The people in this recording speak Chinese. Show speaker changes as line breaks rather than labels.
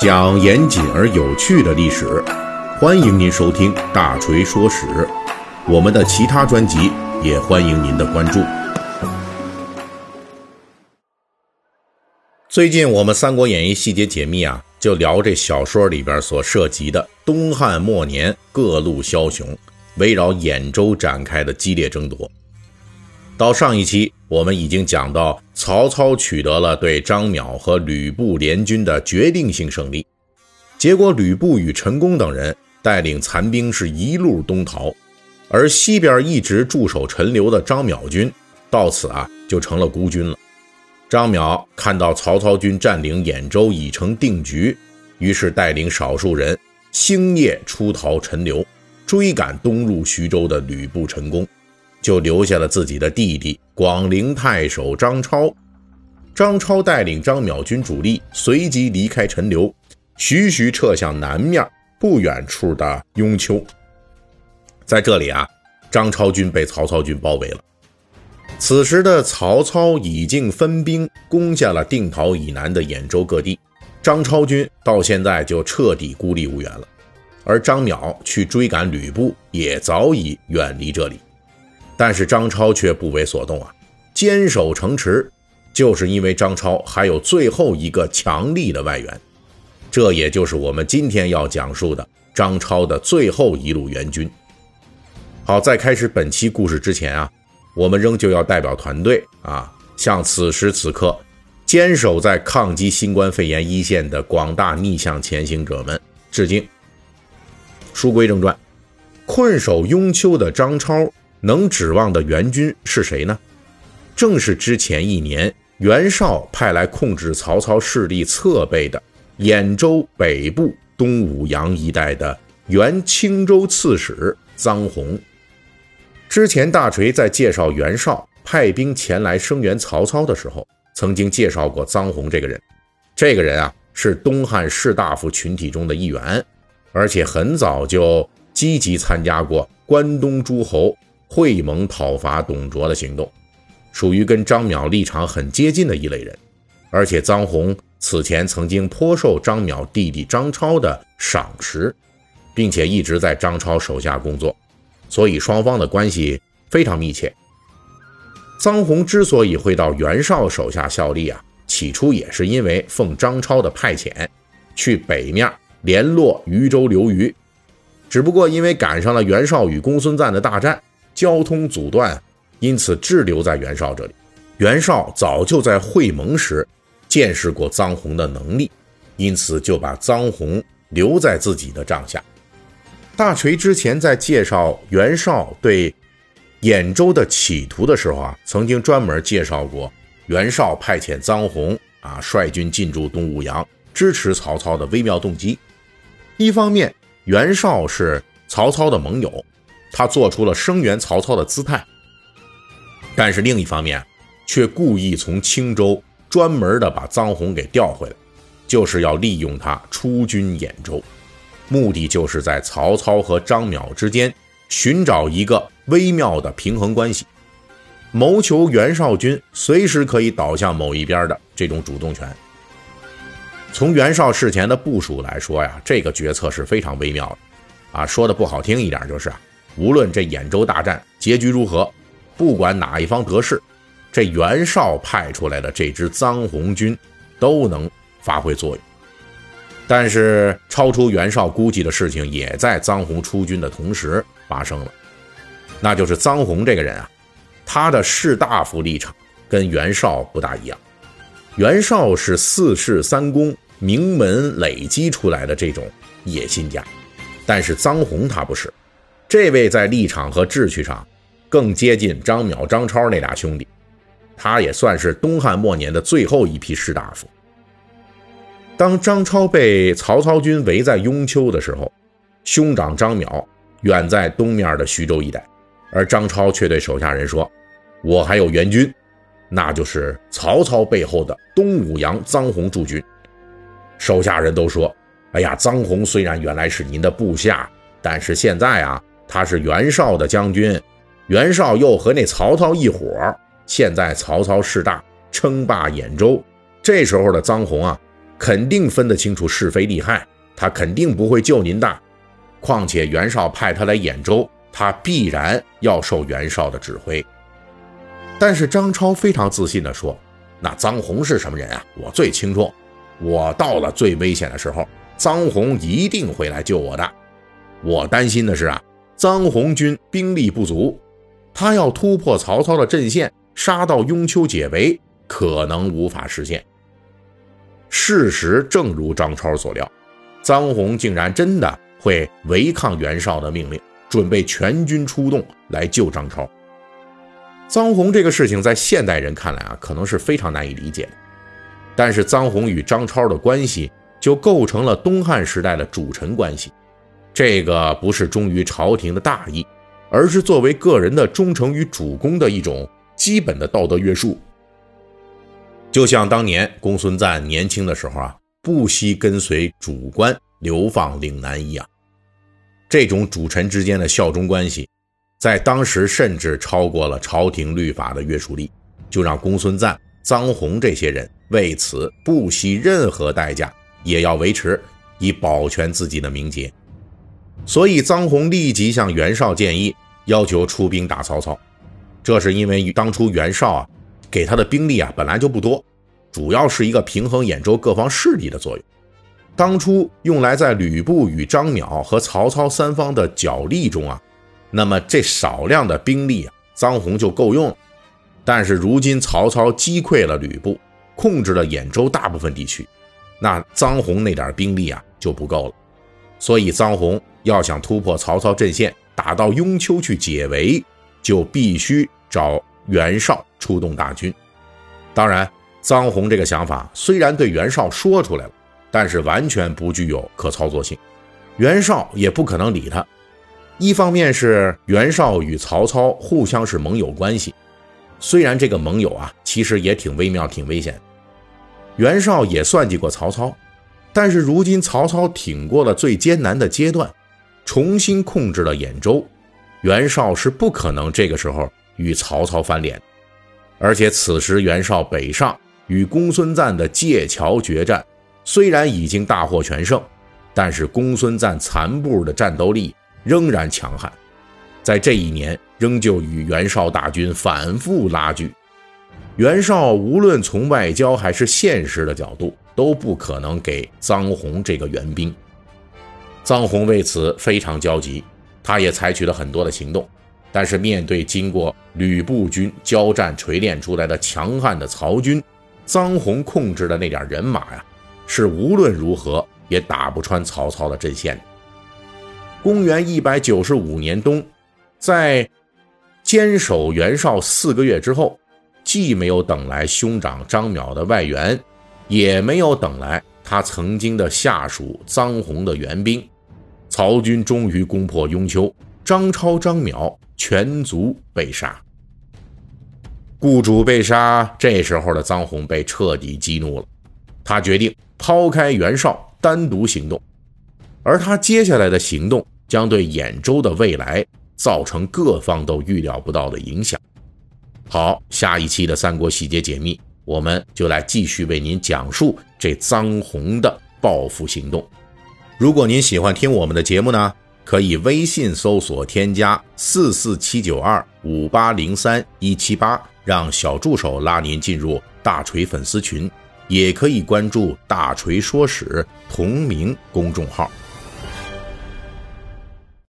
讲严谨而有趣的历史，欢迎您收听《大锤说史》。我们的其他专辑也欢迎您的关注。最近我们《三国演义》细节解密啊，就聊这小说里边所涉及的东汉末年各路枭雄围绕兖州展开的激烈争夺。到上一期，我们已经讲到曹操取得了对张邈和吕布联军的决定性胜利，结果吕布与陈宫等人带领残兵是一路东逃，而西边一直驻守陈留的张邈军到此啊就成了孤军了。张邈看到曹操军占领兖州已成定局，于是带领少数人星夜出逃陈留，追赶东入徐州的吕布、陈宫。就留下了自己的弟弟广陵太守张超。张超带领张邈军主力随即离开陈留，徐徐撤向南面不远处的雍丘。在这里啊，张超军被曹操军包围了。此时的曹操已经分兵攻下了定陶以南的兖州各地，张超军到现在就彻底孤立无援了。而张邈去追赶吕布，也早已远离这里。但是张超却不为所动啊，坚守城池，就是因为张超还有最后一个强力的外援，这也就是我们今天要讲述的张超的最后一路援军。好，在开始本期故事之前啊，我们仍旧要代表团队啊，向此时此刻坚守在抗击新冠肺炎一线的广大逆向前行者们致敬。书归正传，困守雍丘的张超。能指望的援军是谁呢？正是之前一年袁绍派来控制曹操势力侧背的兖州北部东武阳一带的原青州刺史臧洪。之前大锤在介绍袁绍派兵前来声援曹操的时候，曾经介绍过臧洪这个人。这个人啊，是东汉士大夫群体中的一员，而且很早就积极参加过关东诸侯。会盟讨伐董卓的行动，属于跟张邈立场很接近的一类人，而且臧洪此前曾经颇受张邈弟弟张超的赏识，并且一直在张超手下工作，所以双方的关系非常密切。臧洪之所以会到袁绍手下效力啊，起初也是因为奉张超的派遣，去北面联络渝州刘虞，只不过因为赶上了袁绍与公孙瓒的大战。交通阻断，因此滞留在袁绍这里。袁绍早就在会盟时见识过臧洪的能力，因此就把臧洪留在自己的帐下。大锤之前在介绍袁绍对兖州的企图的时候啊，曾经专门介绍过袁绍派遣臧洪啊率军进驻东武阳，支持曹操的微妙动机。一方面，袁绍是曹操的盟友。他做出了声援曹操的姿态，但是另一方面，却故意从青州专门的把臧洪给调回来，就是要利用他出军兖州，目的就是在曹操和张邈之间寻找一个微妙的平衡关系，谋求袁绍军随时可以倒向某一边的这种主动权。从袁绍事前的部署来说呀，这个决策是非常微妙的，啊，说的不好听一点就是。无论这兖州大战结局如何，不管哪一方得势，这袁绍派出来的这支臧洪军都能发挥作用。但是，超出袁绍估计的事情也在臧洪出军的同时发生了，那就是臧洪这个人啊，他的士大夫立场跟袁绍不大一样。袁绍是四世三公名门累积出来的这种野心家，但是臧洪他不是。这位在立场和志趣上更接近张邈、张超那俩兄弟，他也算是东汉末年的最后一批士大夫。当张超被曹操军围在雍丘的时候，兄长张邈远在东面的徐州一带，而张超却对手下人说：“我还有援军，那就是曹操背后的东武阳臧洪驻军。”手下人都说：“哎呀，臧洪虽然原来是您的部下，但是现在啊。”他是袁绍的将军，袁绍又和那曹操一伙儿现在曹操势大，称霸兖州，这时候的臧洪啊，肯定分得清楚是非利害，他肯定不会救您的。况且袁绍派他来兖州，他必然要受袁绍的指挥。但是张超非常自信地说：“那臧洪是什么人啊？我最清楚。我到了最危险的时候，臧洪一定会来救我的。我担心的是啊，臧洪军兵力不足，他要突破曹操的阵线，杀到雍丘解围，可能无法实现。”事实正如张超所料，臧洪竟然真的会违抗袁绍的命令，准备全军出动来救张超。臧洪这个事情在现代人看来啊，可能是非常难以理解的。但是臧洪与张超的关系就构成了东汉时代的主臣关系，这个不是忠于朝廷的大义，而是作为个人的忠诚于主公的一种基本的道德约束。就像当年公孙瓒年轻的时候啊，不惜跟随主官流放岭南一样，这种主臣之间的效忠关系，在当时甚至超过了朝廷律法的约束力，就让公孙瓒、臧洪这些人为此不惜任何代价也要维持，以保全自己的名节。所以臧洪立即向袁绍建议，要求出兵打曹操。这是因为当初袁绍啊。给他的兵力啊本来就不多，主要是一个平衡兖州各方势力的作用。当初用来在吕布与张邈和曹操三方的角力中啊，那么这少量的兵力啊，臧洪就够用了。但是如今曹操击溃了吕布，控制了兖州大部分地区，那臧洪那点兵力啊就不够了。所以臧洪要想突破曹操阵线，打到雍丘去解围，就必须找。袁绍出动大军，当然，臧洪这个想法虽然对袁绍说出来了，但是完全不具有可操作性，袁绍也不可能理他。一方面是袁绍与曹操互相是盟友关系，虽然这个盟友啊，其实也挺微妙、挺危险。袁绍也算计过曹操，但是如今曹操挺过了最艰难的阶段，重新控制了兖州，袁绍是不可能这个时候。与曹操翻脸，而且此时袁绍北上与公孙瓒的界桥决战，虽然已经大获全胜，但是公孙瓒残部的战斗力仍然强悍，在这一年仍旧与袁绍大军反复拉锯。袁绍无论从外交还是现实的角度，都不可能给臧洪这个援兵。臧洪为此非常焦急，他也采取了很多的行动。但是面对经过吕布军交战锤炼出来的强悍的曹军，臧洪控制的那点人马呀，是无论如何也打不穿曹操的阵线。公元一百九十五年冬，在坚守袁绍四个月之后，既没有等来兄长张邈的外援，也没有等来他曾经的下属臧洪的援兵，曹军终于攻破雍丘，张超、张邈。全族被杀，雇主被杀。这时候的臧洪被彻底激怒了，他决定抛开袁绍，单独行动。而他接下来的行动将对兖州的未来造成各方都预料不到的影响。好，下一期的三国细节解密，我们就来继续为您讲述这臧洪的报复行动。如果您喜欢听我们的节目呢？可以微信搜索添加四四七九二五八零三一七八，让小助手拉您进入大锤粉丝群，也可以关注“大锤说史”同名公众号。